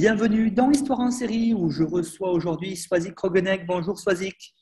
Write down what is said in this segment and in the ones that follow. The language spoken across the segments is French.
Bienvenue dans Histoire en série où je reçois aujourd'hui Swazik Krogenek. Bonjour Swazik.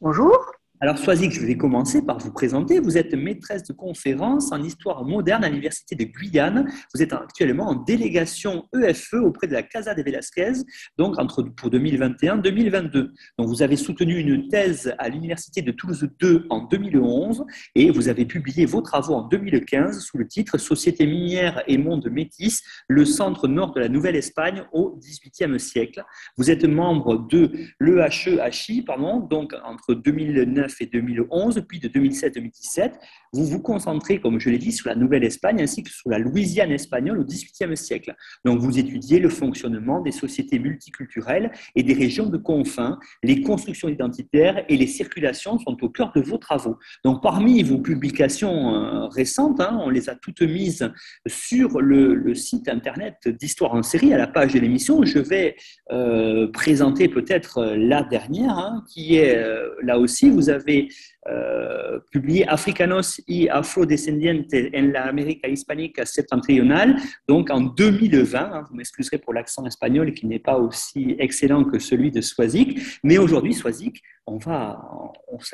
Bonjour. Alors, Soisic, je vais commencer par vous présenter. Vous êtes maîtresse de conférence en histoire moderne à l'Université de Guyane. Vous êtes actuellement en délégation EFE e auprès de la Casa de Velasquez, donc pour 2021-2022. Donc, vous avez soutenu une thèse à l'Université de Toulouse 2 en 2011 et vous avez publié vos travaux en 2015 sous le titre Société minière et monde métis, le centre nord de la Nouvelle-Espagne au XVIIIe siècle. Vous êtes membre de l'EHE-HI, pardon, donc entre 2009 et 2011, puis de 2007 2017, vous vous concentrez, comme je l'ai dit, sur la Nouvelle-Espagne ainsi que sur la Louisiane espagnole au XVIIIe siècle. Donc vous étudiez le fonctionnement des sociétés multiculturelles et des régions de confins. Les constructions identitaires et les circulations sont au cœur de vos travaux. Donc parmi vos publications euh, récentes, hein, on les a toutes mises sur le, site internet d'Histoire en série, à la page de l'émission. Je vais euh, présenter peut-être la dernière, hein, qui est euh, là aussi, vous avez avez euh, publié Africanos y Afrodescendientes en la América hispanique septentrionale, donc en 2020. Hein, vous m'excuserez pour l'accent espagnol qui n'est pas aussi excellent que celui de Swazik, mais aujourd'hui, Swazik,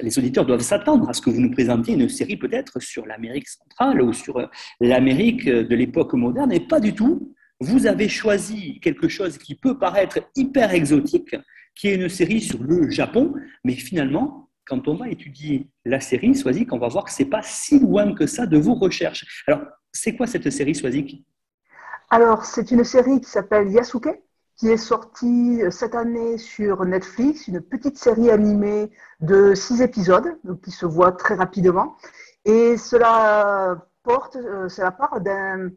les auditeurs doivent s'attendre à ce que vous nous présentiez une série peut-être sur l'Amérique centrale ou sur l'Amérique de l'époque moderne, et pas du tout. Vous avez choisi quelque chose qui peut paraître hyper exotique, qui est une série sur le Japon, mais finalement, quand on va étudier la série Swazik, on va voir que ce n'est pas si loin que ça de vos recherches. Alors, c'est quoi cette série Swazik? Alors, c'est une série qui s'appelle Yasuke, qui est sortie cette année sur Netflix, une petite série animée de six épisodes, donc qui se voit très rapidement. Et cela porte, euh, c'est la part d'un,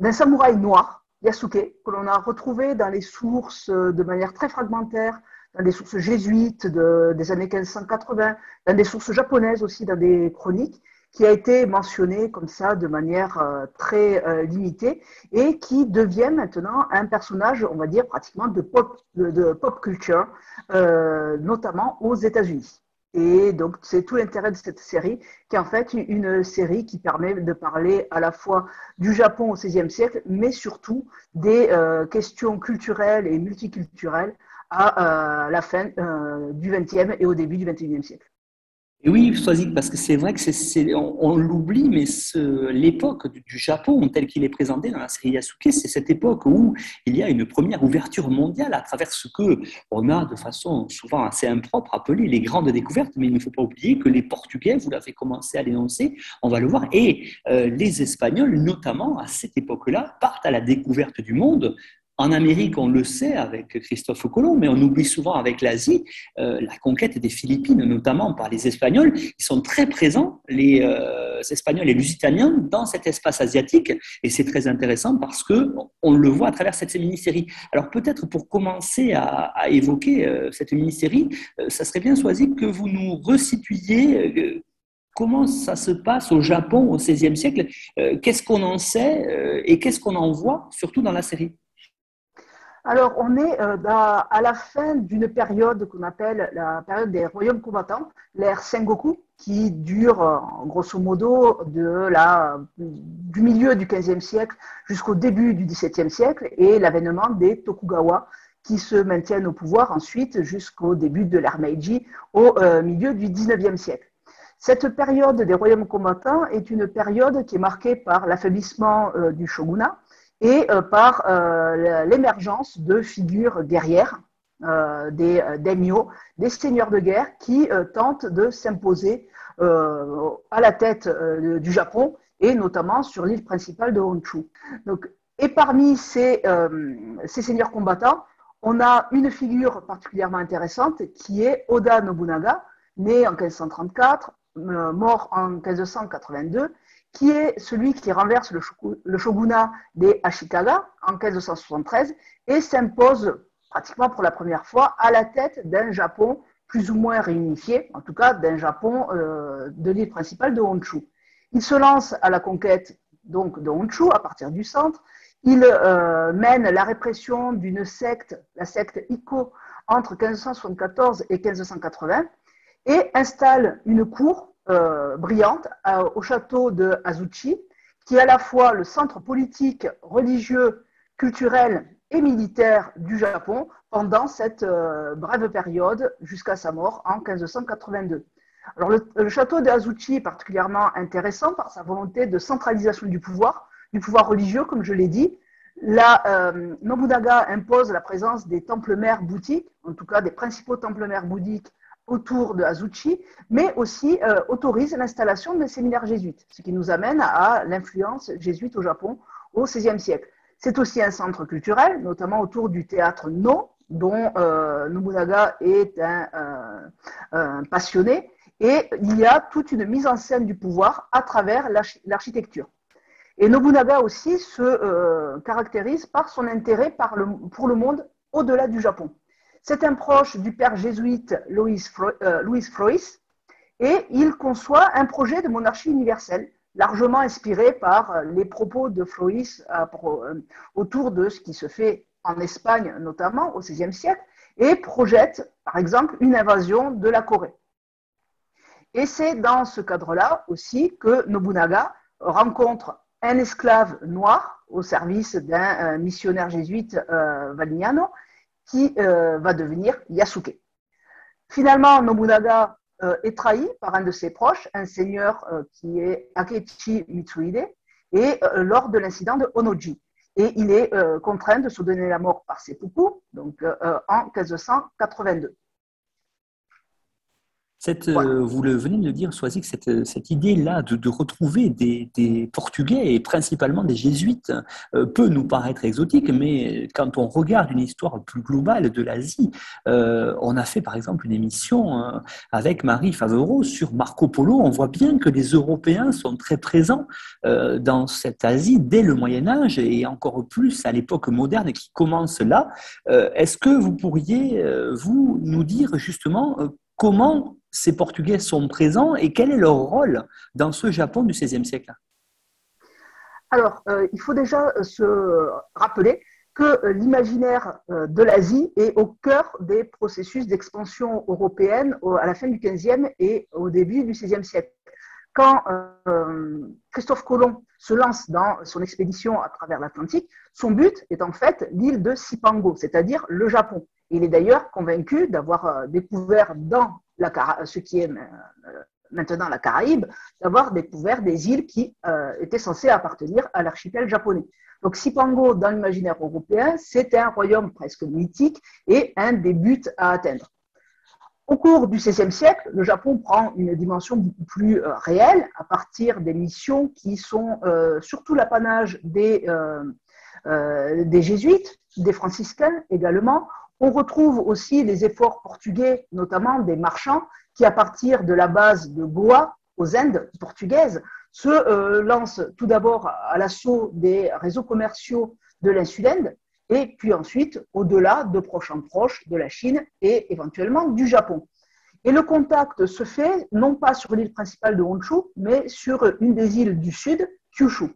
d'un samouraï noir, Yasuke, que l'on a retrouvé dans les sources de manière très fragmentaire dans des sources jésuites des années 1580, dans des sources japonaises aussi, dans des chroniques, qui a été mentionné comme ça de manière euh, très euh, limitée et qui devient maintenant un personnage, on va dire, pratiquement de pop, de, pop culture, euh, notamment aux États-Unis. Et donc, c'est tout l'intérêt de cette série, qui est en fait une série qui permet de parler à la fois du Japon au XVIe siècle, mais surtout des questions culturelles et multiculturelles à euh, la fin euh, du XXe et au début du XXIe siècle. Oui, Swazik, parce que c'est vrai que c'est, on, l'oublie, mais l'époque du, Japon, tel qu'il est présenté dans la série Yasuke, c'est cette époque où il y a une première ouverture mondiale à travers ce que on a de façon souvent assez impropre appelé les grandes découvertes. Mais il ne faut pas oublier que les Portugais, vous l'avez commencé à l'énoncer, on va le voir, et euh, les Espagnols, notamment à cette époque-là, partent à la découverte du monde en Amérique, on le sait avec Christophe Colomb, mais on oublie souvent avec l'Asie euh, la conquête des Philippines, notamment par les Espagnols. Ils sont très présents, les euh, Espagnols et les Lusitaniens, dans cet espace asiatique, et c'est très intéressant parce que on le voit à travers cette mini-série. Alors peut-être pour commencer à, évoquer euh, cette mini-série, ça serait bien choisi que vous nous resituiez comment ça se passe au Japon au XVIe siècle, qu'est-ce qu'on en sait et qu'est-ce qu'on en voit, surtout dans la série? Alors, on est euh, à la fin d'une période qu'on appelle la période des royaumes combattants, l'ère Sengoku, qui dure euh, grosso modo du milieu du XVe siècle jusqu'au début du XVIIe siècle, et l'avènement des Tokugawa, qui se maintiennent au pouvoir ensuite jusqu'au début de l'ère Meiji, au euh, milieu du XIXe siècle. Cette période des royaumes combattants est une période qui est marquée par l'affaiblissement du shogunat, et euh, par euh, l'émergence de figures guerrières, euh, des daimyo, des seigneurs de guerre qui tentent de s'imposer à la tête du Japon et notamment sur l'île principale de Honshu. Donc, et parmi ces, ces, seigneurs combattants, on a une figure particulièrement intéressante qui est Oda Nobunaga, né en 1534, mort en 1582, qui est celui qui renverse le shogunat des Ashikaga en 1573 et s'impose pratiquement pour la première fois à la tête d'un Japon plus ou moins réunifié, en tout cas d'un Japon euh, de l'île principale de Honshu. Il se lance à la conquête donc de Honshu à partir du centre. Il euh, mène la répression d'une secte, la secte Ikko, entre 1574 et 1580 et installe une cour euh, brillante au château de Azuchi, qui est à la fois le centre politique, religieux, culturel et militaire du Japon pendant cette euh, brève période jusqu'à sa mort en 1582. Alors le, château de Azuchi est particulièrement intéressant par sa volonté de centralisation du pouvoir, du pouvoir religieux, comme je l'ai dit. Euh, Nobunaga impose la présence des temples mères bouddhiques, en tout cas des principaux temples mères bouddhiques autour de Azuchi, mais aussi euh, autorise l'installation de séminaires jésuites, ce qui nous amène à l'influence jésuite au Japon au XVIe siècle. C'est aussi un centre culturel, notamment autour du théâtre No, dont euh, Nobunaga est un, passionné, et il y a toute une mise en scène du pouvoir à travers l'architecture. Et Nobunaga aussi se euh, caractérise par son intérêt pour le monde au-delà du Japon. C'est un proche du père jésuite Louis, euh, Frois et il conçoit un projet de monarchie universelle largement inspiré par euh, les propos de Frois euh, autour de ce qui se fait en Espagne notamment au XVIe siècle et projette par exemple une invasion de la Corée. Et c'est dans ce cadre-là aussi que Nobunaga rencontre un esclave noir au service d'un missionnaire jésuite euh, qui euh, va devenir Yasuke. Finalement, Nobunaga euh, est trahi par un de ses proches, un seigneur euh, qui est Akechi Mitsuhide, et lors de l'incident de Onoji. Et il est contraint de se donner la mort par ses poupous, donc en 1582. Cette, euh, vous le venez de le dire, Soazic, cette, cette idée-là de, retrouver des, Portugais et principalement des Jésuites euh, peut nous paraître exotique, mais quand on regarde une histoire plus globale de l'Asie, euh, on a fait par exemple une émission avec Marie Favereau sur Marco Polo. On voit bien que les Européens sont très présents dans cette Asie dès le Moyen Âge et encore plus à l'époque moderne qui commence là. Est-ce que vous pourriez, vous, nous dire justement comment ces Portugais sont présents et quel est leur rôle dans ce Japon du XVIe siècle? Alors, euh, il faut déjà euh, se rappeler que euh, l'imaginaire de l'Asie est au cœur des processus d'expansion européenne à la fin du XVe et au début du XVIe siècle. Quand Christophe Colomb se lance dans son expédition à travers l'Atlantique, son but est en fait l'île de Sipango, c'est-à-dire le Japon. Il est d'ailleurs convaincu d'avoir découvert dans ce qui est euh, maintenant la Caraïbe, d'avoir découvert des îles qui euh, étaient censées appartenir à l'archipel japonais. Donc Sipango, dans l'imaginaire européen, c'est un royaume presque mythique et un des buts à atteindre. Au cours du XVIe siècle, le Japon prend une dimension beaucoup plus euh, réelle à partir des missions qui sont surtout l'apanage des jésuites, des franciscains également, on retrouve aussi les efforts portugais, notamment des marchands, qui à partir de la base de Goa, aux Indes portugaises, se euh, lancent tout d'abord à l'assaut des réseaux commerciaux de l'insulinde, et puis ensuite au-delà de proche en proche de la Chine et éventuellement du Japon. Et le contact se fait non pas sur l'île principale de Honshu, mais sur une des îles du sud, Kyushu.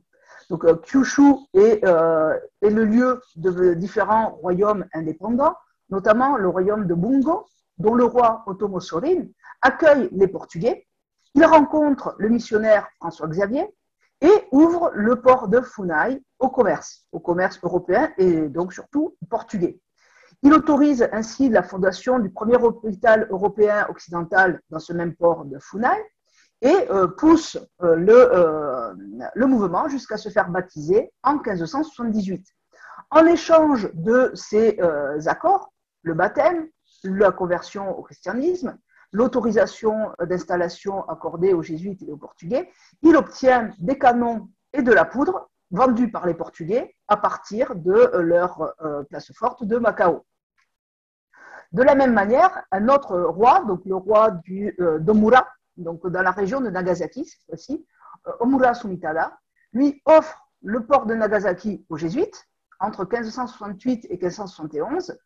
Donc euh, Kyushu euh, est le lieu de différents royaumes indépendants, notamment le royaume de Bungo, dont le roi Otomo Sorin accueille les Portugais. Il rencontre le missionnaire François Xavier et ouvre le port de Funai au commerce, au commerce européen et donc surtout portugais. Il autorise ainsi la fondation du premier hôpital européen occidental dans ce même port de Funai et euh, pousse euh, le, euh, le mouvement jusqu'à se faire baptiser en 1578. En échange de ces accords, le baptême, la conversion au christianisme, l'autorisation d'installation accordée aux jésuites et aux portugais, il obtient des canons et de la poudre vendus par les portugais à partir de leur euh, place forte de Macao. De la même manière, un autre roi, donc le roi euh, d'Omura, donc dans la région de Nagasaki cette fois-ci, Omura Sumitada, lui offre le port de Nagasaki aux jésuites entre 1568 et 1571.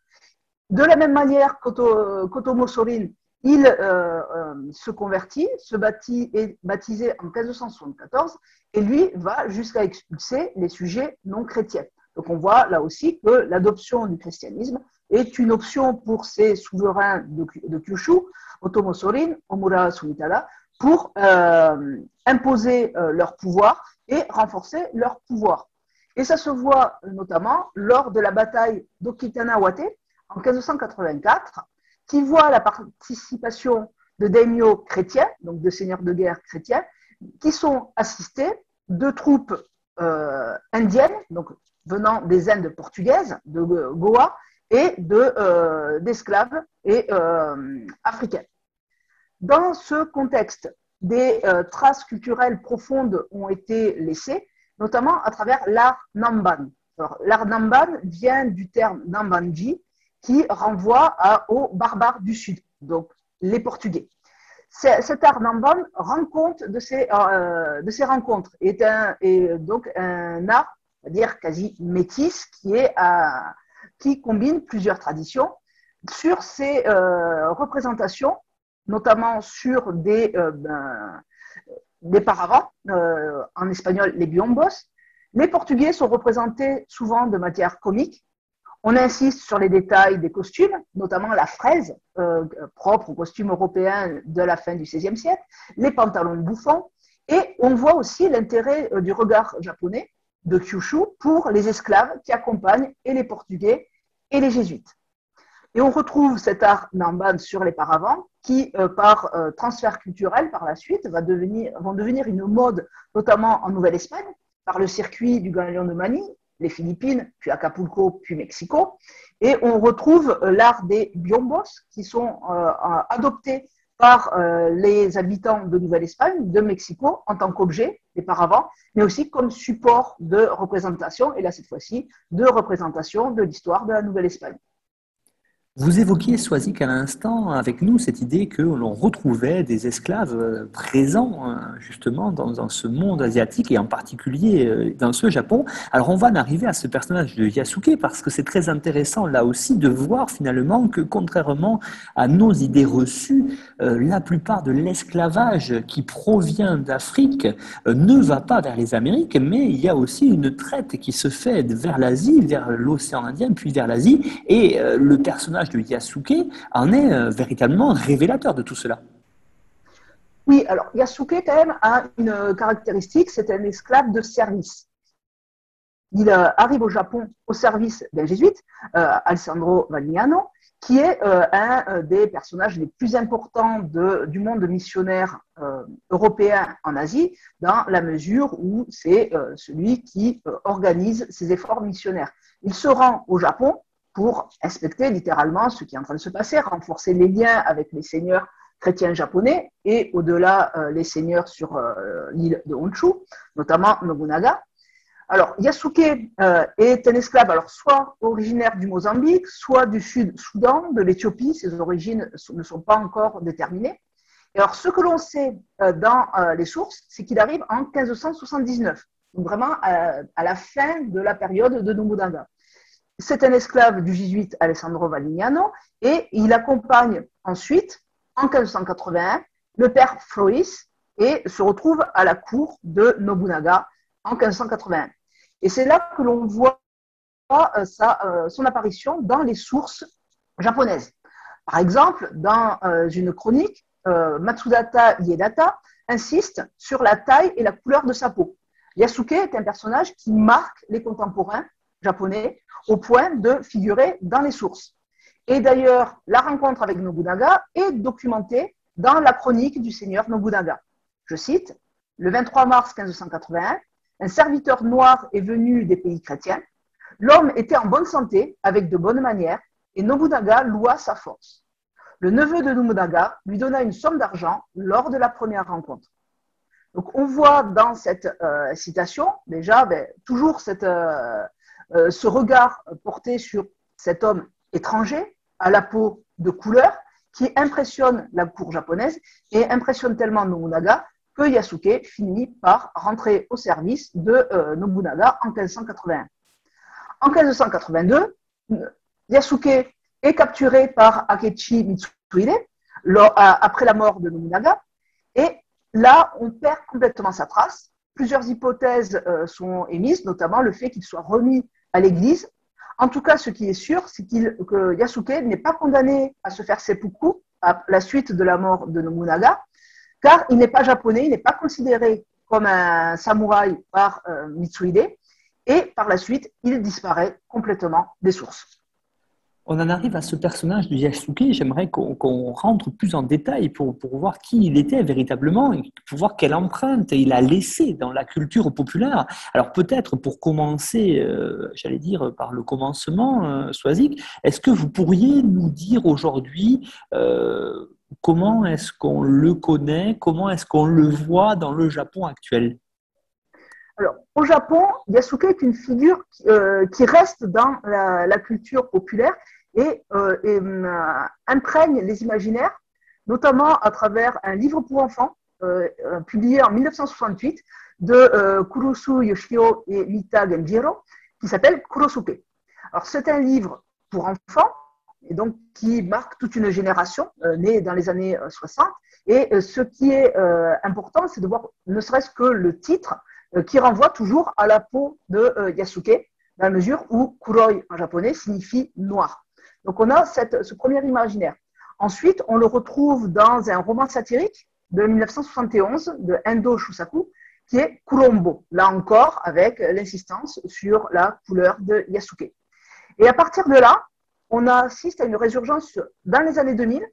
De la même manière qu'Otomo Sorin, il euh, euh, se convertit, se bâtit et baptisé en 1574, et lui va jusqu'à expulser les sujets non chrétiens. Donc on voit là aussi que l'adoption du christianisme est une option pour ces souverains de, Kyushu, Otomo Sorin, Omura Sumitada, pour euh, imposer leur pouvoir et renforcer leur pouvoir. Et ça se voit notamment lors de la bataille d'Okitana-Wate en 1584, qui voit la participation de daimyo chrétiens, donc de seigneurs de guerre chrétiens, qui sont assistés de troupes euh, indiennes, donc venant des Indes portugaises, de Goa, et euh, d'esclaves et euh, africains. Dans ce contexte, des traces culturelles profondes ont été laissées, notamment à travers l'art Namban. L'art Namban vient du terme Nambanji, qui renvoie aux barbares du Sud, donc les Portugais. Cet art Namban rend compte de ces, euh, rencontres, est, est donc un art, c'est-à-dire quasi métis, qui, combine plusieurs traditions sur ces euh, représentations, notamment sur des, euh, ben, paravents, en espagnol les biombos. Les Portugais sont représentés souvent de matière comique, on insiste sur les détails des costumes, notamment la fraise euh, propre aux costumes européens de la fin du XVIe siècle, les pantalons bouffants, et on voit aussi l'intérêt euh, du regard japonais de Kyushu pour les esclaves qui accompagnent et les Portugais et les Jésuites. Et on retrouve cet art Namban sur les paravents qui, euh, par transfert culturel par la suite, va devenir, vont devenir une mode, notamment en Nouvelle-Espagne, par le circuit du Galion de Manille, les Philippines, puis Acapulco, puis Mexico. Et on retrouve euh, l'art des biombos qui sont euh, adoptés par euh, les habitants de Nouvelle-Espagne, de Mexico, en tant qu'objet, des paravents, mais aussi comme support de représentation, et là cette fois-ci, de représentation de l'histoire de la Nouvelle-Espagne. Vous évoquiez, Soisic, à l'instant avec nous cette idée que l'on retrouvait des esclaves euh, présents hein, justement dans, ce monde asiatique et en particulier euh, dans ce Japon. Alors on va en arriver à ce personnage de Yasuke parce que c'est très intéressant là aussi de voir finalement que contrairement à nos idées reçues, euh, la plupart de l'esclavage qui provient d'Afrique ne va pas vers les Amériques, mais il y a aussi une traite qui se fait vers l'Asie, vers l'océan Indien, puis vers l'Asie, et le personnage de Yasuke en est euh, véritablement révélateur de tout cela. Oui, alors Yasuke quand même a une caractéristique, c'est un esclave de service. Il euh, arrive au Japon au service d'un jésuite, euh, Alessandro Vagnano, qui est un des personnages les plus importants du monde missionnaire européen en Asie, dans la mesure où c'est celui qui organise ses efforts missionnaires. Il se rend au Japon pour inspecter littéralement ce qui est en train de se passer, renforcer les liens avec les seigneurs chrétiens japonais et au-delà euh, les seigneurs sur euh, l'île de Honshu, notamment Nobunaga. Alors, Yasuke euh, est un esclave, alors soit originaire du Mozambique, soit du Sud-Soudan, de l'Éthiopie. Ses origines ne sont pas encore déterminées. Et alors, ce que l'on sait dans les sources, c'est qu'il arrive en 1579, donc vraiment à la fin de la période de Nobunaga. C'est un esclave du jésuite Alessandro Valignano et il accompagne ensuite, en 1581, le père Floris et se retrouve à la cour de Nobunaga en 1581. Et c'est là que l'on voit euh, euh, son apparition dans les sources japonaises. Par exemple, dans euh, une chronique, Matsudata Iedata insiste sur la taille et la couleur de sa peau. Yasuke est un personnage qui marque les contemporains japonais au point de figurer dans les sources. Et d'ailleurs, la rencontre avec Nobunaga est documentée dans la chronique du seigneur Nobunaga. Je cite, Le 23 mars 1581, un serviteur noir est venu des pays chrétiens. L'homme était en bonne santé, avec de bonnes manières, et Nobunaga loua sa force. Le neveu de Nobunaga lui donna une somme d'argent lors de la première rencontre. Donc on voit dans cette euh, citation déjà ben, toujours cette, euh, euh, ce regard porté sur cet homme étranger à la peau de couleur qui impressionne la cour japonaise et impressionne tellement Nobunaga que Yasuke finit par rentrer au service de Nobunaga en 1581. En 1582, Yasuke est capturé par Akechi Mitsuhide après la mort de Nobunaga et là, on perd complètement sa trace. Plusieurs hypothèses euh, sont émises, notamment le fait qu'il soit remis à l'église. En tout cas, ce qui est sûr, c'est que Yasuke n'est pas condamné à se faire seppuku à la suite de la mort de Nobunaga, car il n'est pas japonais, il n'est pas considéré comme un samouraï par euh, Mitsuhide, et par la suite, il disparaît complètement des sources on en arrive à ce personnage de Yasuke. J'aimerais qu'on rentre plus en détail pour, voir qui il était véritablement et pour voir quelle empreinte il a laissé dans la culture populaire. Alors peut-être pour commencer, euh, j'allais dire par le commencement, euh, Swazik, est-ce que vous pourriez nous dire aujourd'hui euh, comment est-ce qu'on le connaît, comment est-ce qu'on le voit dans le Japon actuel? Alors, au Japon, Yasuke est une figure qui, reste dans la, culture populaire et, euh, euh, imprègne les imaginaires, notamment à travers un livre pour enfants euh, publié en 1968 de Kurusu Yoshio et Mita Genjiro qui s'appelle Kurosuke. Alors c'est un livre pour enfants et donc qui marque toute une génération née dans les années 60. Et ce qui est important, c'est de voir ne serait-ce que le titre qui renvoie toujours à la peau de Yasuke, dans la mesure où Kuroi en japonais signifie noir. Donc on a ce premier imaginaire. Ensuite, on le retrouve dans un roman satirique de 1971 de Endo Shusaku, qui est Kurombo, là encore avec l'insistance sur la couleur de Yasuke. Et à partir de là, on assiste à une résurgence dans les années 2000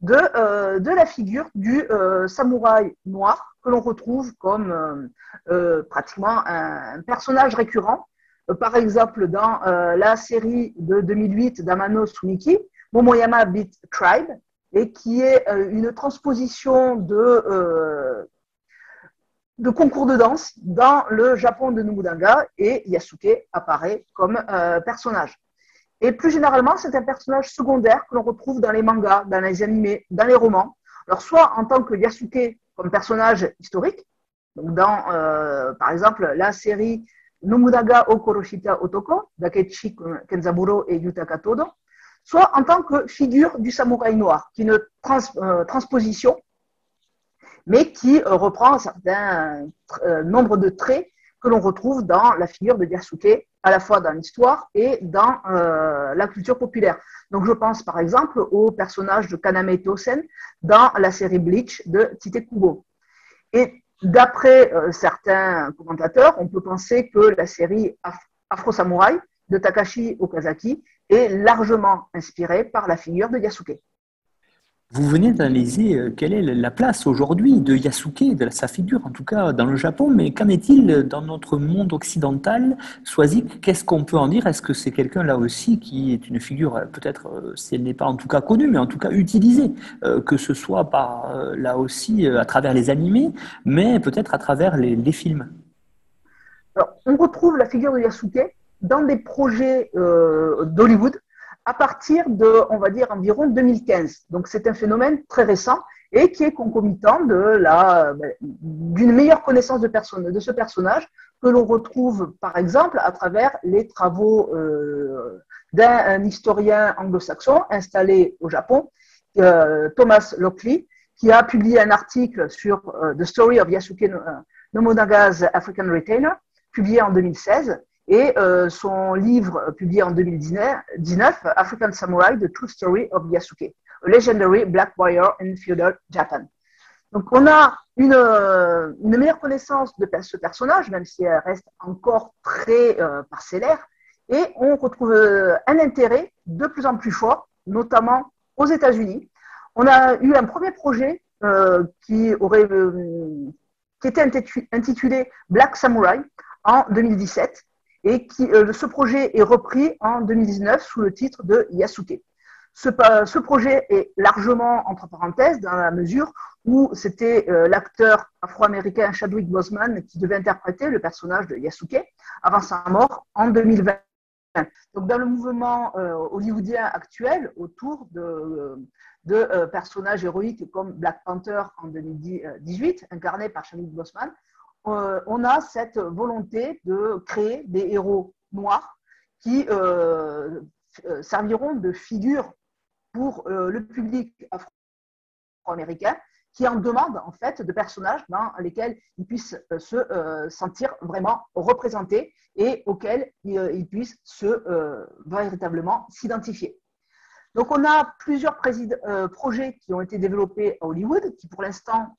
de, euh, de la figure du euh, samouraï noir que l'on retrouve comme euh, pratiquement un, personnage récurrent par exemple, dans euh, la série de 2008 d'Amano Suniki, Momoyama Beat Tribe, et qui est euh, une transposition de, de concours de danse dans le Japon de Nobunaga, et Yasuke apparaît comme personnage. Et plus généralement, c'est un personnage secondaire que l'on retrouve dans les mangas, dans les animés, dans les romans. Alors, soit en tant que Yasuke comme personnage historique, donc dans, par exemple, la série Nobunaga Okoroshita Otoko, d'Akechi Kenzaburo et Yutaka Todo, soit en tant que figure du samouraï noir, qui est une euh, transposition, mais qui euh, reprend un certain euh, nombre de traits que l'on retrouve dans la figure de Yasuke, à la fois dans l'histoire et dans la culture populaire. Donc je pense par exemple au personnage de Kaname Tosen dans la série Bleach de Tite Kubo. Et D'après euh, certains commentateurs, on peut penser que la série Afro Samurai de Takashi Okazaki est largement inspirée par la figure de Yasuke. Vous venez d'analyser euh, quelle est la place aujourd'hui de Yasuke, de sa figure en tout cas dans le Japon, mais qu'en est-il dans notre monde occidental Swazik, qu'est-ce qu'on peut en dire? Est-ce que c'est quelqu'un là aussi qui est une figure, euh, peut-être euh, si elle n'est pas en tout cas connue, mais en tout cas utilisée, que ce soit par là aussi à travers les animés, mais peut-être à travers les, films? Alors, On retrouve la figure de Yasuke dans des projets d'Hollywood à partir de, on va dire, environ 2015. Donc c'est un phénomène très récent et qui est concomitant de la, d'une meilleure connaissance de, ce personnage que l'on retrouve par exemple à travers les travaux euh, d'un historien anglo-saxon installé au Japon, euh, Thomas Lockley, qui a publié un article sur euh, The Story of Yasuke Nomodaga's African Retainer, publié en 2016, et euh, son livre publié en 2019, African Samurai, The True Story of Yasuke, a Legendary Black Warrior in Feudal Japan. Donc on a une, euh, une, meilleure connaissance de ce personnage, même si elle reste encore très euh, parcellaire, et on retrouve un intérêt de plus en plus fort, notamment aux États-Unis. On a eu un premier projet qui, aurait, qui était intitulé Black Samurai en 2017, et qui, euh, ce projet est repris en 2019 sous le titre de Yasuke. Ce, projet est largement entre parenthèses dans la mesure où c'était euh, l'acteur afro-américain Chadwick Boseman qui devait interpréter le personnage de Yasuke avant sa mort en 2020. Donc, dans le mouvement euh, hollywoodien actuel, autour de, personnages héroïques comme Black Panther en 2018, incarné par Chadwick Boseman, euh, on a cette volonté de créer des héros noirs qui serviront de figure pour le public afro-américain qui en demande en fait de personnages dans lesquels ils puissent euh, se euh, sentir vraiment représentés et auxquels ils, euh, puissent se véritablement s'identifier. Donc on a plusieurs projets qui ont été développés à Hollywood, qui pour l'instant,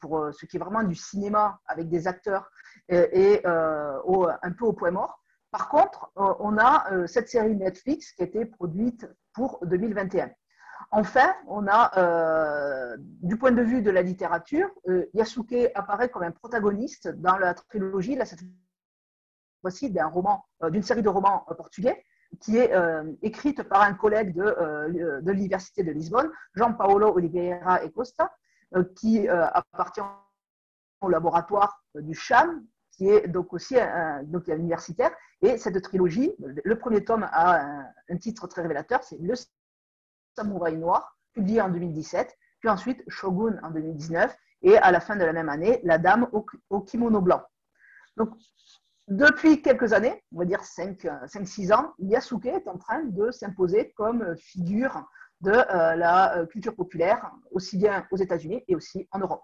pour ce qui est vraiment du cinéma avec des acteurs, est un peu au point mort. Par contre, on a cette série Netflix qui a été produite pour 2021. Enfin, on a, euh, du point de vue de la littérature, euh, Yasuke apparaît comme un protagoniste dans la trilogie, là, cette fois-ci, d'un roman, euh, d'une série de romans portugais, qui est écrite par un collègue de, de l'Université de Lisbonne, Jean-Paolo Oliveira e Costa, qui appartient au laboratoire du CHAM, qui est donc aussi un, donc universitaire. Et cette trilogie, le premier tome a un, titre très révélateur, c'est Le Samouraï Noir, publié en 2017, puis ensuite Shogun en 2019, et à la fin de la même année, La Dame au, kimono blanc. Donc, depuis quelques années, on va dire 5-6 ans, Yasuke est en train de s'imposer comme figure de euh, la euh, culture populaire, aussi bien aux États-Unis et aussi en Europe.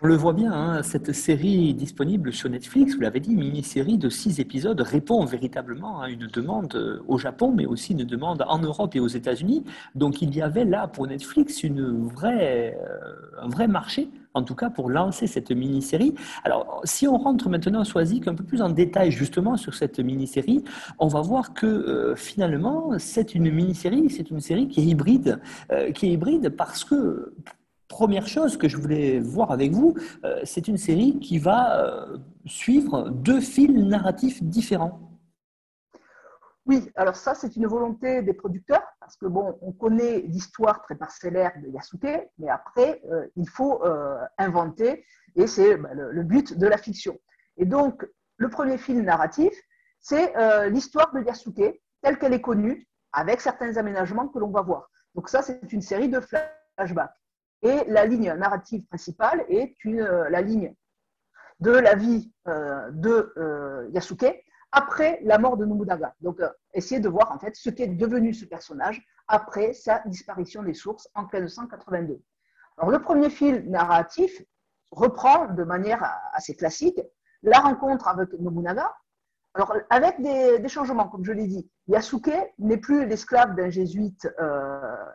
On le voit bien, hein, cette série disponible sur Netflix, vous l'avez dit, mini-série de six épisodes, répond véritablement à une demande euh, au Japon, mais aussi une demande en Europe et aux États-Unis. Donc il y avait là pour Netflix une vraie, euh, un vrai marché, en tout cas pour lancer cette mini-série. Alors si on rentre maintenant, Soazic, un peu plus en détail justement sur cette mini-série, on va voir que euh, finalement c'est une mini-série, c'est une série qui est hybride, qui est hybride parce que Première chose que je voulais voir avec vous, euh, c'est une série qui va euh, suivre deux fils narratifs différents. Oui, alors ça, c'est une volonté des producteurs, parce que bon, on connaît l'histoire très parcellaire de Yasuke, mais après, euh, il faut inventer, et c'est bah, le, but de la fiction. Et donc, le premier film narratif, c'est l'histoire de Yasuke, telle qu'elle est connue, avec certains aménagements que l'on va voir. Donc ça, c'est une série de flashbacks. Et la ligne narrative principale est euh, la ligne de la vie euh, de euh, Yasuke après la mort de Nobunaga. Donc, essayer de voir en fait ce qu'est devenu ce personnage après sa disparition des sources en 1582. Alors, le premier fil narratif reprend de manière assez classique la rencontre avec Nobunaga. Alors, avec des, changements, comme je l'ai dit, Yasuke n'est plus l'esclave d'un jésuite euh,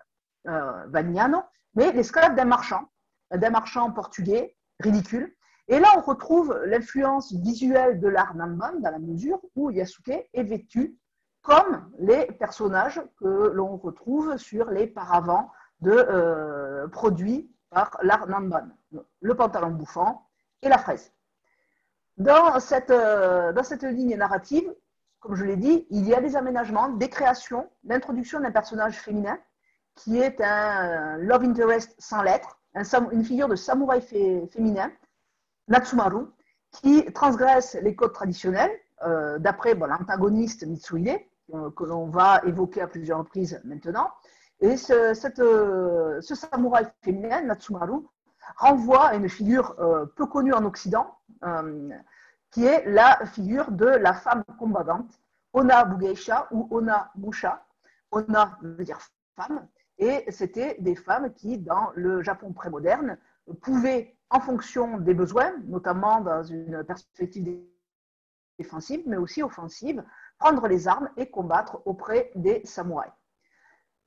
mais l'esclave d'un marchand, d'un marchand portugais, ridicule. Et là, on retrouve l'influence visuelle de l'art Namban dans la mesure où Yasuke est vêtu comme les personnages que l'on retrouve sur les paravents de, euh, produits par l'art Namban. Le pantalon bouffant et la fraise. Dans cette, euh, dans cette ligne narrative, comme je l'ai dit, il y a des aménagements, des créations, l'introduction d'un personnage féminin qui est un love interest sans lettres, une figure de samouraï féminin, Natsumaru, qui transgresse les codes traditionnels, euh, d'après l'antagoniste Mitsuhide, euh, que l'on va évoquer à plusieurs reprises maintenant. Et ce, euh, samouraï féminin, Natsumaru, renvoie à une figure peu connue en Occident, qui est la figure de la femme combattante, Ona Bugeisha ou Ona Musha. Ona veut dire femme, et c'était des femmes qui, dans le Japon prémoderne, pouvaient, en fonction des besoins, notamment dans une perspective défensive, mais aussi offensive, prendre les armes et combattre auprès des samouraïs.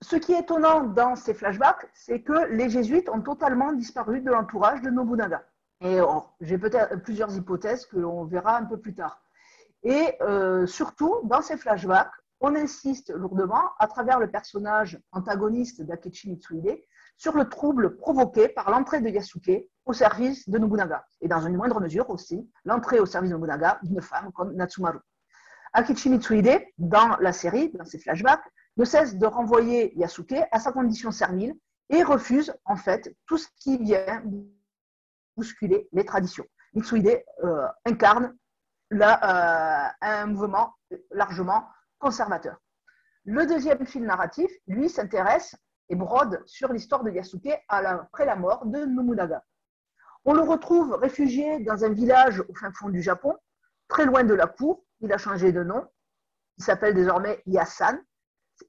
Ce qui est étonnant dans ces flashbacks, c'est que les jésuites ont totalement disparu de l'entourage de Nobunaga. Et oh, j'ai peut-être plusieurs hypothèses que l'on verra un peu plus tard. Et euh, surtout, dans ces flashbacks, on insiste lourdement, à travers le personnage antagoniste d'Akechi Mitsuhide, sur le trouble provoqué par l'entrée de Yasuke au service de Nobunaga, et dans une moindre mesure aussi l'entrée au service de Nobunaga d'une femme comme Natsumaru. Akechi Mitsuhide, dans la série, dans ses flashbacks, ne cesse de renvoyer Yasuke à sa condition servile et refuse en fait tout ce qui vient bousculer les traditions. Mitsuhide euh, incarne euh, un mouvement largement conservateur. Le deuxième film narratif, lui, s'intéresse et brode sur l'histoire de Yasuke après la mort de Nobunaga. On le retrouve réfugié dans un village au fin fond du Japon, très loin de la cour. Il a changé de nom. Il s'appelle désormais Yasan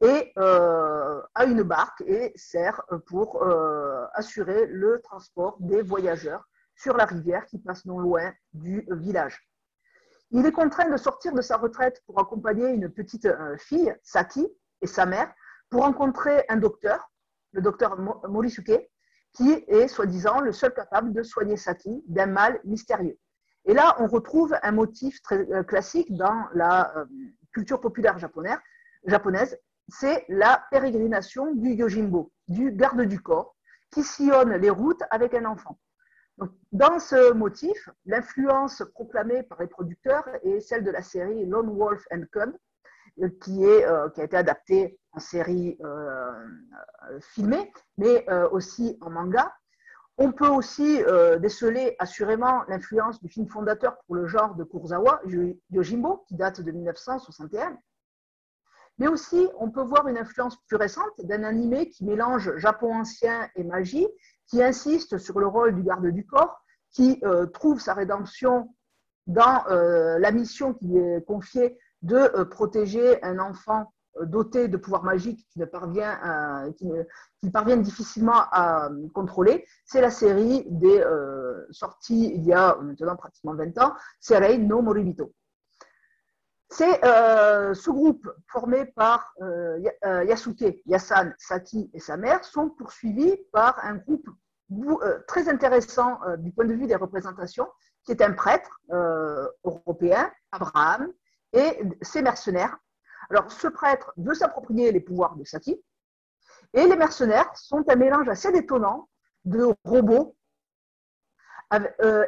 et euh, a une barque et sert pour euh, assurer le transport des voyageurs sur la rivière qui passe non loin du village. Il est contraint de sortir de sa retraite pour accompagner une petite euh, fille, Saki, et sa mère, pour rencontrer un docteur, le docteur Morisuke, qui est soi-disant le seul capable de soigner Saki d'un mal mystérieux. Et là, on retrouve un motif très euh, classique dans la euh, culture populaire japonaise, c'est la pérégrination du yojimbo, du garde du corps, qui sillonne les routes avec un enfant dans ce motif, l'influence proclamée par les producteurs est celle de la série Lone Wolf and Cub, euh, qui, a été adaptée en série filmée, mais aussi en manga. On peut aussi déceler assurément l'influence du film fondateur pour le genre de Kurosawa, Yojimbo, qui date de 1961. Mais aussi, on peut voir une influence plus récente d'un animé qui mélange Japon ancien et magie, qui insiste sur le rôle du garde du corps, qui euh, trouve sa rédemption dans euh, la mission qui lui est confiée de euh, protéger un enfant doté de pouvoirs magiques qui, parvient parvient difficilement à contrôler. C'est la série des sorties il y a maintenant pratiquement 20 ans, Serei no Moribito. C'est ce groupe formé par Yasuke, Yasan, Saki et sa mère sont poursuivis par un groupe euh, très intéressant euh, du point de vue des représentations, qui est un prêtre euh, européen, Abraham, et ses mercenaires. Alors, ce prêtre veut s'approprier les pouvoirs de Sati, et les mercenaires sont un mélange assez détonnant de robots.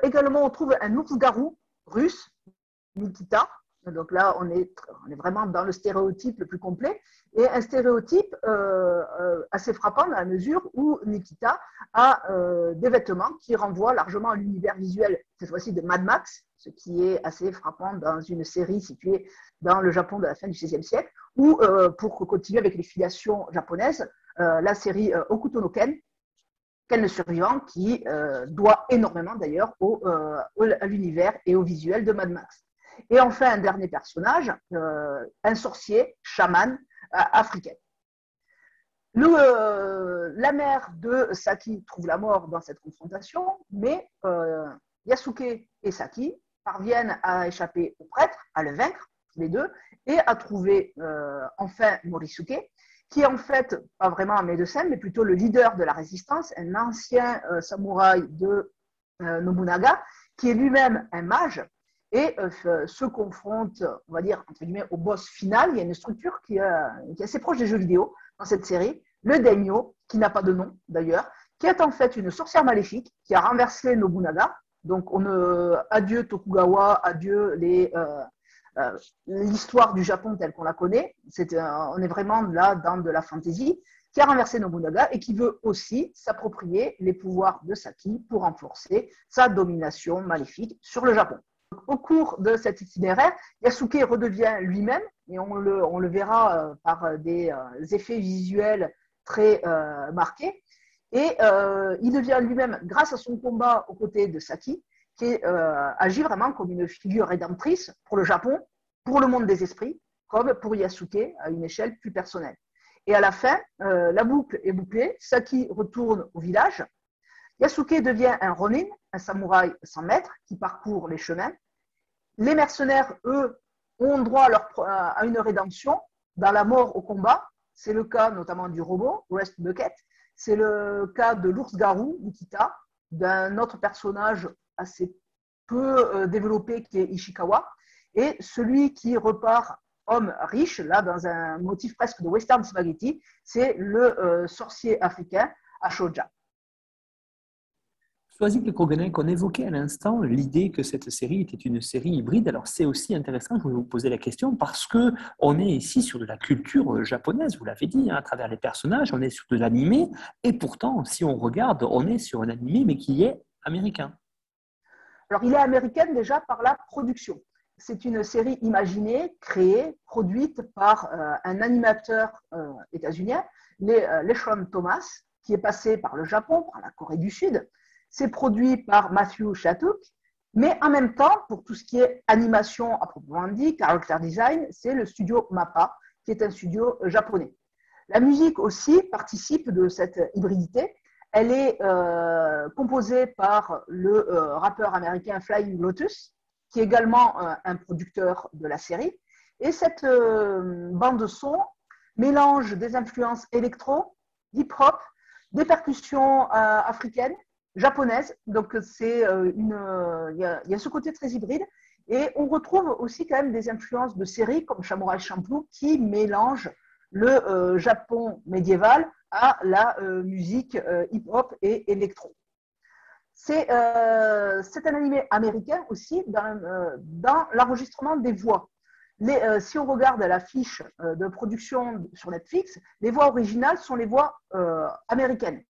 également, on trouve un ours-garou russe, Nikita, donc là, on est, vraiment dans le stéréotype le plus complet. Et un stéréotype euh, euh, assez frappant dans la mesure où Nikita a euh, des vêtements qui renvoient largement à l'univers visuel, cette fois-ci de Mad Max, ce qui est assez frappant dans une série située dans le Japon de la fin du XVIe siècle, ou pour continuer avec les filiations japonaises, la série Okuto no Ken, Ken le survivant, qui doit énormément d'ailleurs à l'univers et au visuel de Mad Max. Et enfin, un dernier personnage, euh, un sorcier, chaman euh, africain. Euh, la mère de Saki trouve la mort dans cette confrontation, mais Yasuke et Saki parviennent à échapper au prêtre, à le vaincre, les deux, et à trouver enfin Morisuke, qui est en fait pas vraiment un médecin, mais plutôt le leader de la résistance, un ancien samouraï de Nobunaga, qui est lui-même un mage, et euh, se confronte, on va dire, entre guillemets, au boss final. Il y a une structure qui, euh, est assez proche des jeux vidéo dans cette série, le Daimyo, qui n'a pas de nom d'ailleurs, qui est en fait une sorcière maléfique qui a renversé Nobunaga. Donc, on, adieu Tokugawa, adieu les, euh, l'histoire du Japon telle qu'on la connaît. on est vraiment là dans de la fantaisie, qui a renversé Nobunaga et qui veut aussi s'approprier les pouvoirs de Saki pour renforcer sa domination maléfique sur le Japon au cours de cet itinéraire, Yasuke redevient lui-même, et on le, verra euh, par euh, des euh, effets visuels très marqués. Et il devient lui-même, grâce à son combat aux côtés de Saki, qui agit vraiment comme une figure rédemptrice pour le Japon, pour le monde des esprits, comme pour Yasuke à une échelle plus personnelle. Et à la fin, la boucle est bouclée. Saki retourne au village Yasuke devient un ronin, un samouraï sans maître qui parcourt les chemins. Les mercenaires, eux, ont droit à, une rédemption dans la mort au combat. C'est le cas notamment du robot, Rest Bucket. C'est le cas de l'ours-garou, Nikita, d'un autre personnage assez peu euh, développé qui est Ishikawa. Et celui qui repart homme riche, là, dans un motif presque de western spaghetti, c'est le euh, sorcier africain Ashoja. Soazic et qu'on évoquait à l'instant l'idée que cette série était une série hybride. Alors c'est aussi intéressant, je voulais vous poser la question, parce que on est ici sur de la culture japonaise, vous l'avez dit, hein, à travers les personnages, on est sur de l'animé, et pourtant, si on regarde, on est sur un animé, mais qui est américain. Alors il est américain déjà par la production. c'est une série imaginée, créée, produite par un animateur états-unien, Leshon Thomas, qui est passé par le Japon, par la Corée du Sud. C'est produit par Matthew Shatuk, mais en même temps, pour tout ce qui est animation à proprement dit, character design, c'est le studio MAPPA, qui est un studio japonais. La musique aussi participe de cette hybridité. Elle est euh, composée par le euh, rappeur américain Flying Lotus, qui est également euh, un producteur de la série. Et cette bande de son mélange des influences électro, hip-hop, des percussions africaines, japonaises. Donc, c'est une, il y, a ce côté très hybride. Et on retrouve aussi quand même des influences de séries comme Samurai Champloo qui mélangent le euh, Japon médiéval à la euh, musique euh, hip-hop et électro. C'est un animé américain aussi dans, l'enregistrement des voix. Si on regarde la fiche de production sur Netflix, les voix originales sont les voix américaines.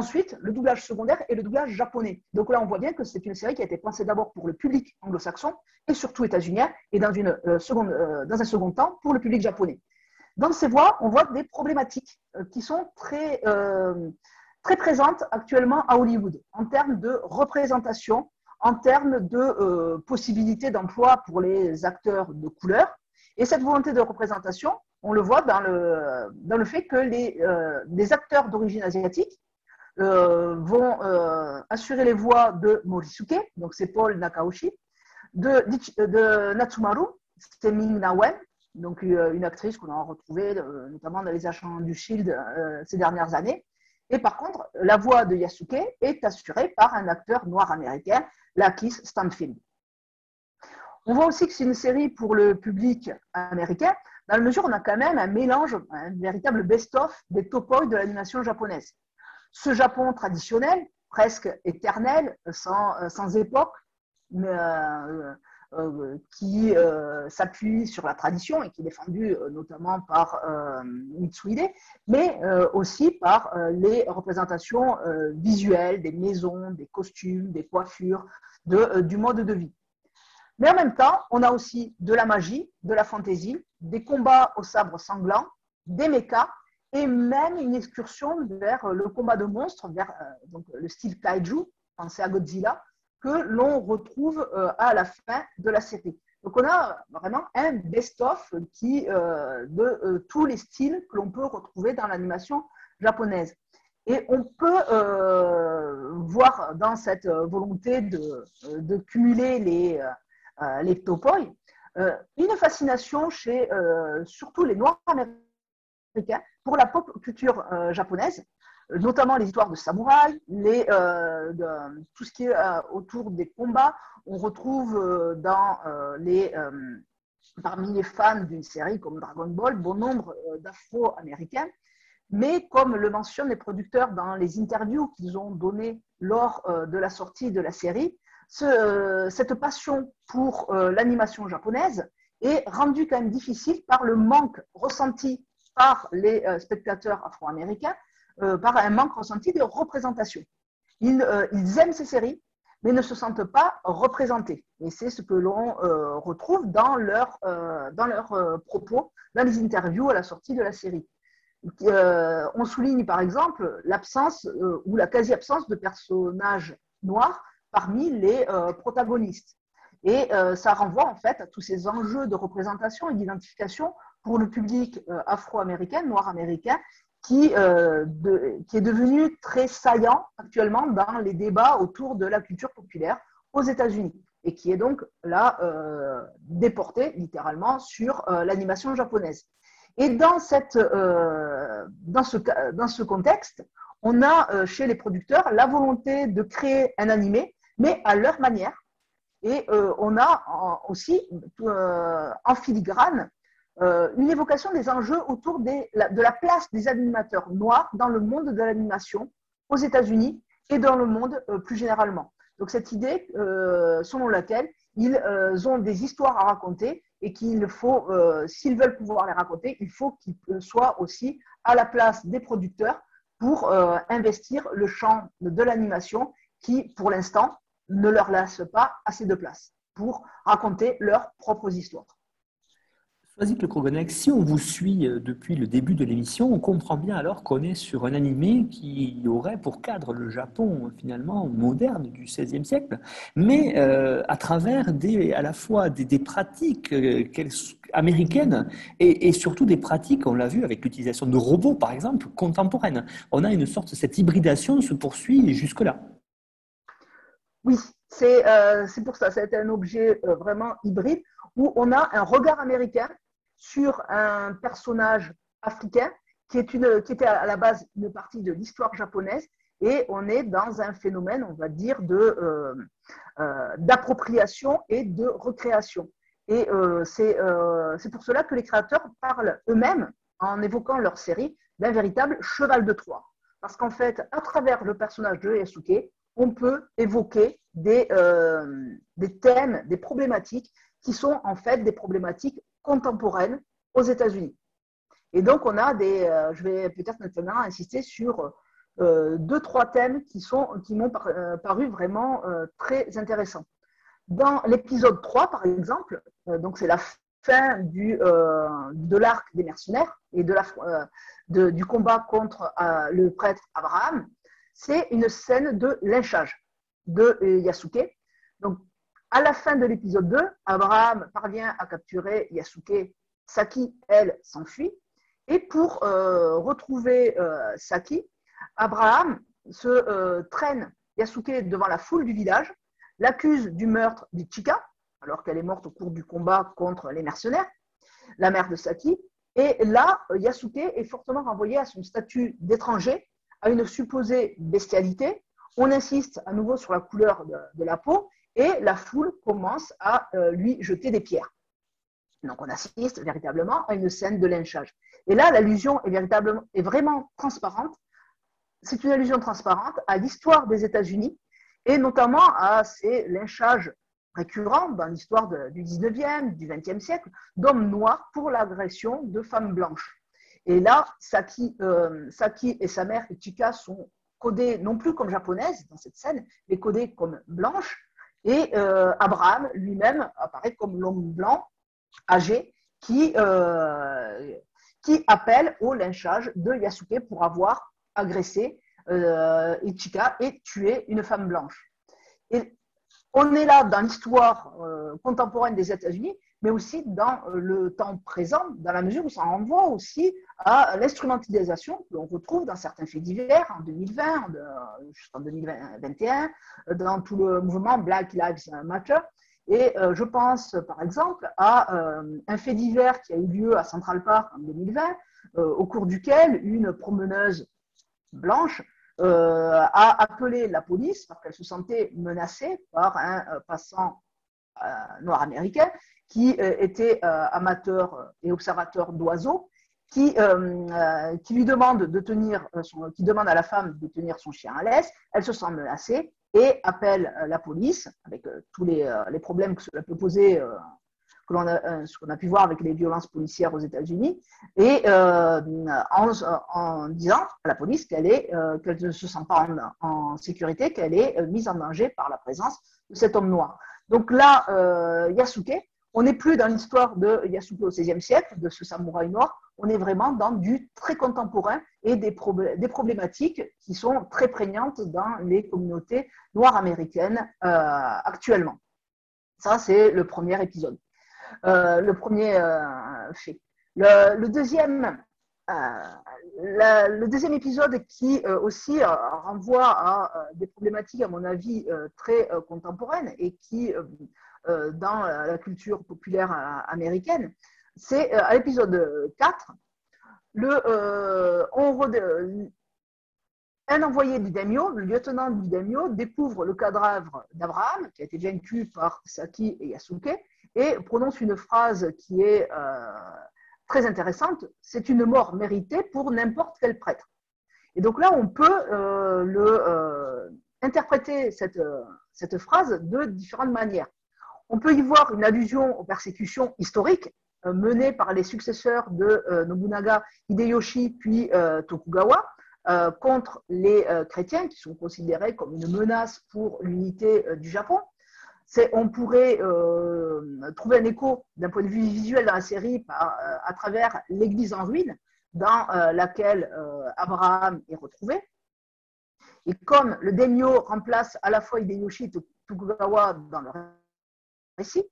Ensuite, le doublage secondaire et le doublage japonais. Donc là, on voit bien que c'est une série qui a été pensée d'abord pour le public anglo-saxon et surtout états-unien, et dans, une, euh, seconde, euh, dans un second temps pour le public japonais. Dans ces voix, on voit des problématiques euh, qui sont très, très présentes actuellement à Hollywood en termes de représentation, en termes de possibilités d'emploi pour les acteurs de couleur. Et cette volonté de représentation, on le voit dans le, dans le fait que les, les acteurs d'origine asiatique euh, vont euh, assurer les voix de Morisuke, donc c'est Paul Nakaoshi, de, de Natsumaru, c'est Ming Na Wen, donc euh, une actrice qu'on a retrouvée notamment dans les agents du Shield ces dernières années. Et par contre, la voix de Yasuke est assurée par un acteur noir américain, Lakis Stanfield. On voit aussi que c'est une série pour le public américain, dans la mesure où on a quand même un mélange, un véritable best-of des topoïs de l'animation japonaise ce Japon traditionnel, presque éternel, sans, euh, époque, mais, euh, euh, qui s'appuie sur la tradition et qui est défendu notamment par Mitsuhide, mais aussi par les représentations visuelles des maisons, des costumes, des coiffures, du mode de vie. Mais en même temps, on a aussi de la magie, de la fantaisie, des combats au sabre sanglant, des mechas et même une excursion vers le combat de monstres, vers euh, donc, le style kaiju, pensez à Godzilla, que l'on retrouve euh, à la fin de la série. Donc on a vraiment un best-of euh, de tous les styles que l'on peut retrouver dans l'animation japonaise. Et on peut voir dans cette volonté de, de cumuler les, les topoi une fascination chez surtout les Noirs américains pour la pop culture euh, japonaise, notamment les histoires de samouraïs, euh, tout ce qui est euh, autour des combats. On retrouve dans les, parmi les fans d'une série comme Dragon Ball bon nombre d'afro-américains. Mais comme le mentionnent les producteurs dans les interviews qu'ils ont données lors de la sortie de la série, cette passion pour l'animation japonaise est rendue quand même difficile par le manque ressenti par les euh, spectateurs afro-américains euh, par un manque ressenti de représentation. Euh, ils, aiment ces séries, mais ne se sentent pas représentés. Et c'est ce que l'on retrouve dans leurs propos, dans les interviews à la sortie de la série. on souligne par exemple l'absence ou la quasi-absence de personnages noirs parmi les protagonistes. Et ça renvoie en fait à tous ces enjeux de représentation et d'identification pour le public euh, afro-américain, noir-américain, qui, euh, qui est devenu très saillant actuellement dans les débats autour de la culture populaire aux États-Unis et qui est donc là euh, déporté littéralement sur l'animation japonaise. Et dans, cette, dans, ce, dans ce contexte, on a chez les producteurs la volonté de créer un animé, mais à leur manière. Et on a aussi en filigrane euh, une évocation des enjeux autour de la place des animateurs noirs dans le monde de l'animation aux États-Unis et dans le monde euh, plus généralement. Donc cette idée euh, selon laquelle ils ont des histoires à raconter et qu'il faut, s'ils veulent pouvoir les raconter, il faut qu'ils soient aussi à la place des producteurs pour investir le champ de l'animation qui, pour l'instant, ne leur laisse pas assez de place pour raconter leurs propres histoires. Si on vous suit euh, depuis le début de l'émission, on comprend bien alors qu'on est sur un animé qui aurait pour cadre le Japon finalement moderne du XVIe siècle, mais euh, à travers des, à la fois des, pratiques euh, américaines et, surtout des pratiques, on l'a vu avec l'utilisation de robots par exemple, contemporaines. On a une sorte, cette hybridation se poursuit jusque-là. Oui, c'est pour ça, c'est un objet vraiment hybride où on a un regard américain sur un personnage africain qui, est une, qui était à la base une partie de l'histoire japonaise et on est dans un phénomène, on va dire, euh, euh, d'appropriation et de recréation. Et euh, c'est, c'est pour cela que les créateurs parlent eux-mêmes, en évoquant leur série, d'un véritable cheval de Troie. Parce qu'en fait, à travers le personnage de Yasuke, on peut évoquer des, des thèmes, des problématiques qui sont en fait des problématiques contemporaine aux États-Unis. Et donc, on a des. Euh, je vais peut-être maintenant insister sur euh, deux, trois thèmes qui, sont, qui m'ont euh, paru vraiment très intéressants. Dans l'épisode 3, par exemple, donc c'est la fin du, de l'arc des mercenaires et de la, du combat contre le prêtre Abraham, c'est une scène de lynchage de Yasuke. Donc, à la fin de l'épisode 2, Abraham parvient à capturer Yasuke. Saki, elle, s'enfuit. Et pour euh, retrouver euh, Saki, Abraham se euh, traîne Yasuke devant la foule du village, l'accuse du meurtre d'Ichika, alors qu'elle est morte au cours du combat contre les mercenaires, la mère de Saki. Et là, Yasuke est fortement renvoyé à son statut d'étranger, à une supposée bestialité. On insiste à nouveau sur la couleur de la peau et la foule commence à euh, lui jeter des pierres. Donc on assiste véritablement à une scène de lynchage. Et là, l'allusion est véritablement, vraiment transparente. C'est une allusion transparente à l'histoire des États-Unis et notamment à ces lynchages récurrents dans l'histoire du 19e, du 20e siècle, d'hommes noirs pour l'agression de femmes blanches. Et là, Saki, euh, Saki et sa mère Ichika sont codées non plus comme japonaises dans cette scène, mais codées comme blanches. Et euh, Abraham lui-même apparaît comme l'homme blanc âgé qui, euh, qui appelle au lynchage de Yasuke pour avoir agressé euh, Ichika et tué une femme blanche. Et on est là dans l'histoire contemporaine des États-Unis, mais aussi dans le temps présent, dans la mesure où ça renvoie aussi à l'instrumentalisation que l'on retrouve dans certains faits divers en 2020, jusqu'en 2021, dans tout le mouvement Black Lives Matter. Et euh, je pense par exemple à euh, un fait divers qui a eu lieu à Central Park en 2020, euh, au cours duquel une promeneuse blanche a appelé la police parce qu'elle se sentait menacée par un passant noir américain qui était amateur et observateur d'oiseaux qui, euh, euh, qui lui demande de tenir euh, qui demande à la femme de tenir son chien à l'aise. Elle se sent menacée et appelle la police avec tous les, les, problèmes que cela peut poser, que ce qu'on a pu voir avec les violences policières aux États-Unis, et en, en, disant à la police qu'elle est, qu'elle ne se sent pas en, en sécurité, qu'elle est mise en danger par la présence de cet homme noir. Donc là, Yasuke on n'est plus dans l'histoire de Yasuke au XVIe siècle, de ce samouraï noir, on est vraiment dans du très contemporain et des, problématiques qui sont très prégnantes dans les communautés noires américaines euh, actuellement. Ça, c'est le premier épisode, euh, le premier euh, fait. Le, deuxième, épisode qui aussi renvoie à des problématiques, à mon avis, très contemporaines et qui dans la culture populaire euh, américaine, c'est euh, à l'épisode 4, le, un envoyé du daimyo, le lieutenant du daimyo, découvre le cadavre d'Abraham, qui a été vaincu par Saki et Yasuke, et prononce une phrase qui est très intéressante, c'est une mort méritée pour n'importe quel prêtre. Et donc là, on peut interpréter cette phrase de différentes manières. On peut y voir une allusion aux persécutions historiques euh, menées par les successeurs de euh, Nobunaga Hideyoshi puis euh, Tokugawa, contre les chrétiens qui sont considérés comme une menace pour l'unité du Japon. On pourrait trouver un écho d'un point de vue visuel dans la série à travers l'église en ruine dans laquelle Abraham est retrouvé. Et comme le daimyo remplace à la fois Hideyoshi et Tokugawa dans le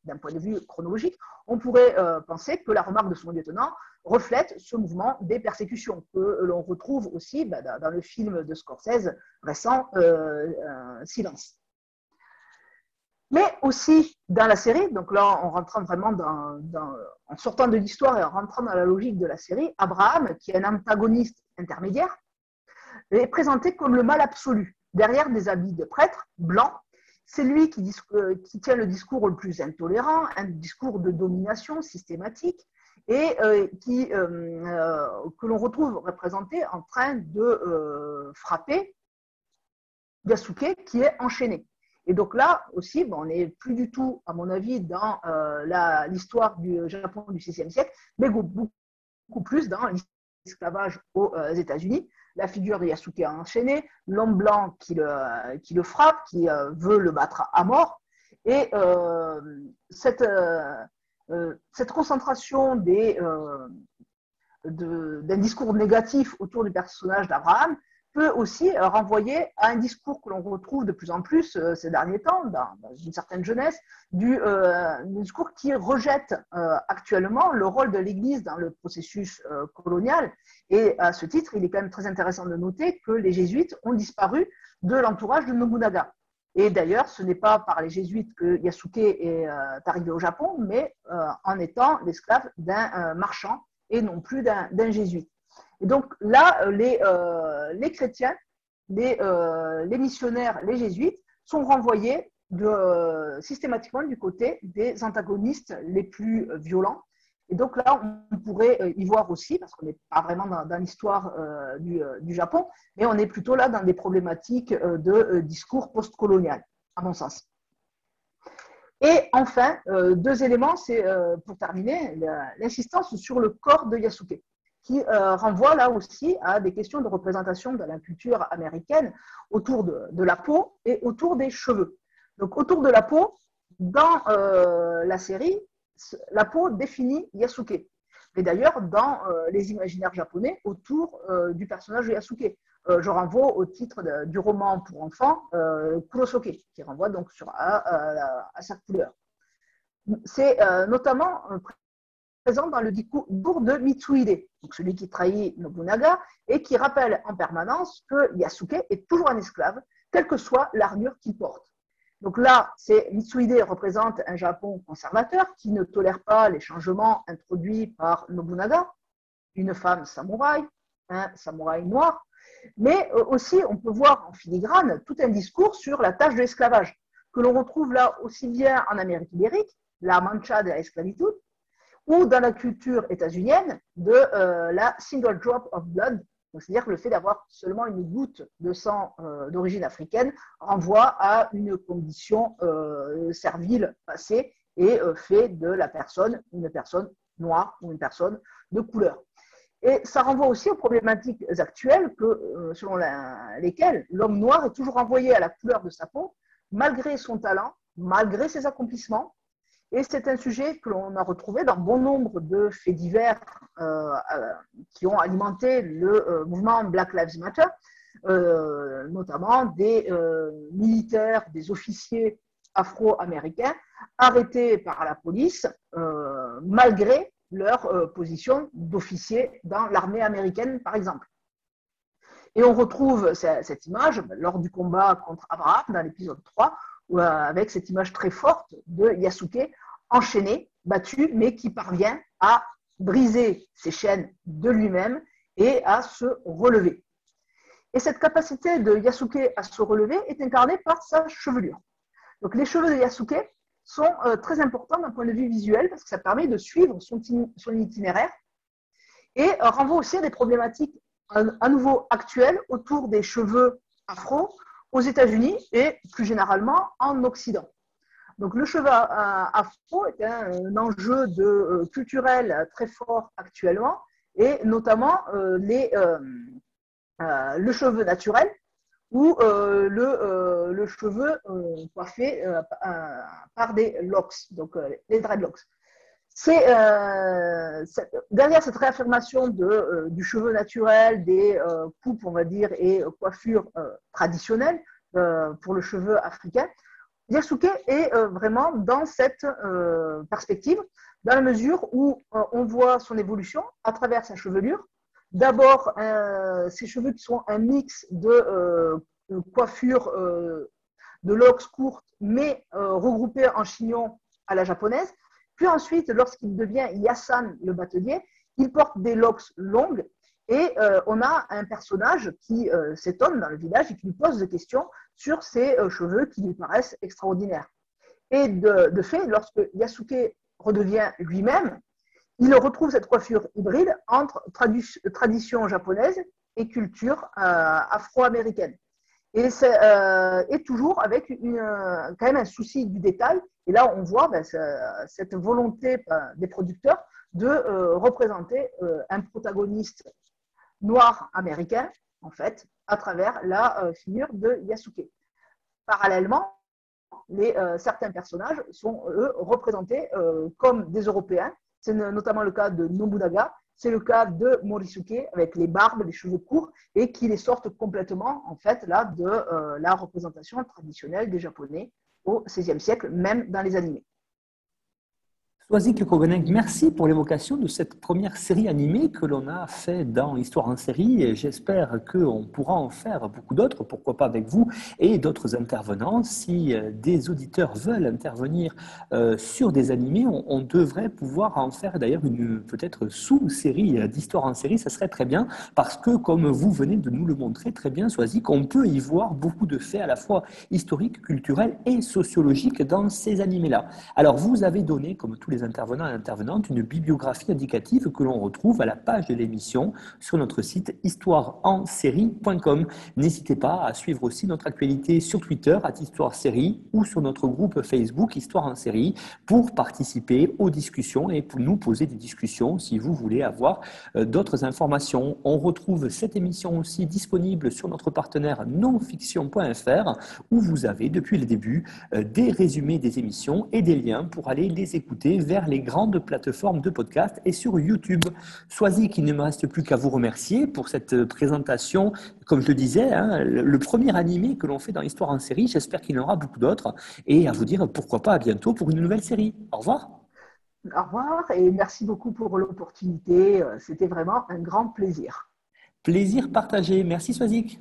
d'un point de vue chronologique, on pourrait euh, penser que la remarque de son lieutenant reflète ce mouvement des persécutions que l'on retrouve aussi bah, dans le film de Scorsese récent euh, Silence. Mais aussi dans la série, donc là en rentrant vraiment en sortant de l'histoire et en rentrant dans la logique de la série, Abraham, qui est un antagoniste intermédiaire, est présenté comme le mal absolu, derrière des habits de prêtre blanc. C'est lui qui, euh, qui, tient le discours le plus intolérant, un discours de domination systématique, et euh, euh, que l'on retrouve représenté en train de frapper Yasuke qui est enchaîné. Et donc là aussi, on n'est plus du tout, à mon avis, dans l'histoire du Japon du VIe siècle, mais beaucoup plus dans l'esclavage aux États-Unis, la figure de Yasuke enchaîné, l'homme blanc qui le, frappe, qui euh, veut le battre à mort. Et euh, euh, cette, concentration d'un discours négatif autour du personnage d'Abraham peut aussi euh, renvoyer à un discours que l'on retrouve de plus en plus euh, ces derniers temps, dans, une certaine jeunesse, du euh, discours qui rejette actuellement le rôle de l'Église dans le processus colonial. Et à ce titre, il est quand même très intéressant de noter que les jésuites ont disparu de l'entourage de Nobunaga. Et d'ailleurs, ce n'est pas par les jésuites que Yasuke est arrivé au Japon, mais en étant l'esclave d'un marchand et non plus d'un jésuite. Et donc là, euh, les, euh, les chrétiens, les, euh, les, missionnaires, les jésuites sont renvoyés systématiquement du côté des antagonistes les plus violents. Et donc là, on pourrait y voir aussi, parce qu'on n'est pas vraiment dans, l'histoire du, Japon, mais on est plutôt là dans des problématiques de discours postcolonial, à mon sens. Et enfin, deux éléments, c'est pour terminer, l'insistance sur le corps de Yasuke qui euh, renvoie là aussi à des questions de représentation de la culture américaine autour de, la peau et autour des cheveux. Donc autour de la peau, dans euh, la série, la peau définit Yasuke. Mais d'ailleurs, dans euh, les imaginaires japonais, autour du personnage de Yasuke. je renvoie au titre du roman pour enfants, Kurosoke, qui renvoie donc à, à sa couleur. C'est notamment présent dans le discours de Mitsuhide, donc celui qui trahit Nobunaga, et qui rappelle en permanence que Yasuke est toujours un esclave, quelle que soit l'armure qu'il porte. Donc là, Mitsuhide représente un Japon conservateur qui ne tolère pas les changements introduits par Nobunaga, une femme samouraï, un samouraï noir, mais euh, aussi on peut voir en filigrane tout un discours sur la tâche de l'esclavage, que l'on retrouve là aussi bien en Amérique ibérique, la mancha de l'esclavitude, ou dans la culture états-unienne de euh, la single drop of blood, c'est-à-dire le fait d'avoir seulement une goutte de sang euh, d'origine africaine renvoie à une condition euh, servile passée et fait de la personne une personne noire ou une personne de couleur. Et ça renvoie aussi aux problématiques actuelles que, selon lesquelles l'homme noir est toujours envoyé à la couleur de sa peau, malgré son talent, malgré ses accomplissements, et c'est un sujet que l'on a retrouvé dans bon nombre de faits divers euh, euh, qui ont alimenté le euh, mouvement Black Lives Matter, notamment des militaires, des officiers afro-américains arrêtés par la police malgré leur position d'officier dans l'armée américaine, par exemple. Et on retrouve cette image lors du combat contre Abraham dans l'épisode 3, euh, avec cette image très forte de Yasuke enchaîné, battu, mais qui parvient à briser ses chaînes de lui-même et à se relever. Et cette capacité de Yasuke à se relever est incarnée par sa chevelure. Donc les cheveux de Yasuke sont euh, très importants d'un point de vue visuel parce que ça permet de suivre son, itinéraire et euh, renvoie aussi à des problématiques à nouveau actuelles autour des cheveux afro, aux États-Unis et plus généralement en Occident. Donc le cheval afro est un, enjeu de, euh, culturel très fort actuellement et notamment euh, euh, le cheveu naturel ou le, le, cheveu coiffé par des locks, donc les dreadlocks. C'est derrière cette réaffirmation de, du cheveu naturel, des coupes, on va dire, et coiffures traditionnelles pour le cheveu africain, Yasuke est vraiment dans cette perspective dans la mesure où euh, on voit son évolution à travers sa chevelure. D'abord, euh, ses cheveux qui sont un mix de euh, coiffure de locks courtes, mais regroupées en chignon à la japonaise. Puis ensuite, lorsqu'il devient Yasan le batelier, il porte des locks longues et on a un personnage qui s'étonne dans le village et qui lui pose des questions sur ses cheveux qui lui paraissent extraordinaires. Et de, de fait, lorsque Yasuke redevient lui-même, il retrouve cette coiffure hybride entre tradition japonaise et culture euh, afro-américaine. Et, euh, toujours avec quand même un souci du détail. Et là, on voit ben, cette volonté ben, des producteurs de euh, représenter un protagoniste noir américain, en fait, à travers la figure de Yasuke. Parallèlement, euh, certains personnages sont, eux, représentés euh, comme des Européens. C'est notamment le cas de Nobunaga, c'est le cas de Morisuke avec les barbes, les cheveux courts et qui les sortent complètement en fait là de euh, la représentation traditionnelle des Japonais au XVIe siècle, même dans les animés. Le merci pour l'évocation de cette première série animée que l'on a fait dans Histoire en série j'espère qu'on pourra en faire beaucoup d'autres, pourquoi pas avec vous et d'autres intervenants. Si euh, des auditeurs veulent intervenir euh, sur des animés, on, devrait pouvoir en faire d'ailleurs une peut-être sous-série euh, d'Histoire en série, ça serait très bien parce que comme vous venez de nous le montrer très bien, Soazic, on peut y voir beaucoup de faits à la fois historiques, culturels et sociologiques dans ces animés-là. Alors vous avez donné, comme tous les intervenants et intervenantes une bibliographie indicative que l'on retrouve à la page de l'émission sur notre site histoireensérie.com. N'hésitez pas à suivre aussi notre actualité sur Twitter, à Histoire Série, ou sur notre groupe Facebook Histoire en série pour participer aux discussions et pour nous poser des discussions si vous voulez avoir euh, d'autres informations. On retrouve cette émission aussi disponible sur notre partenaire nonfiction.fr où vous avez depuis le début euh, des résumés des émissions et des liens pour aller les écouter vers les grandes plateformes de podcast et sur YouTube. Sois-y qu'il ne me reste plus qu'à vous remercier pour cette présentation. Comme je le disais, hein, le premier animé que l'on fait dans l'histoire en série. J'espère qu'il y en aura beaucoup d'autres. Et à vous dire pourquoi pas à bientôt pour une nouvelle série. Au revoir. Au revoir et merci beaucoup pour l'opportunité. C'était vraiment un grand plaisir. Plaisir partagé. Merci Soazic.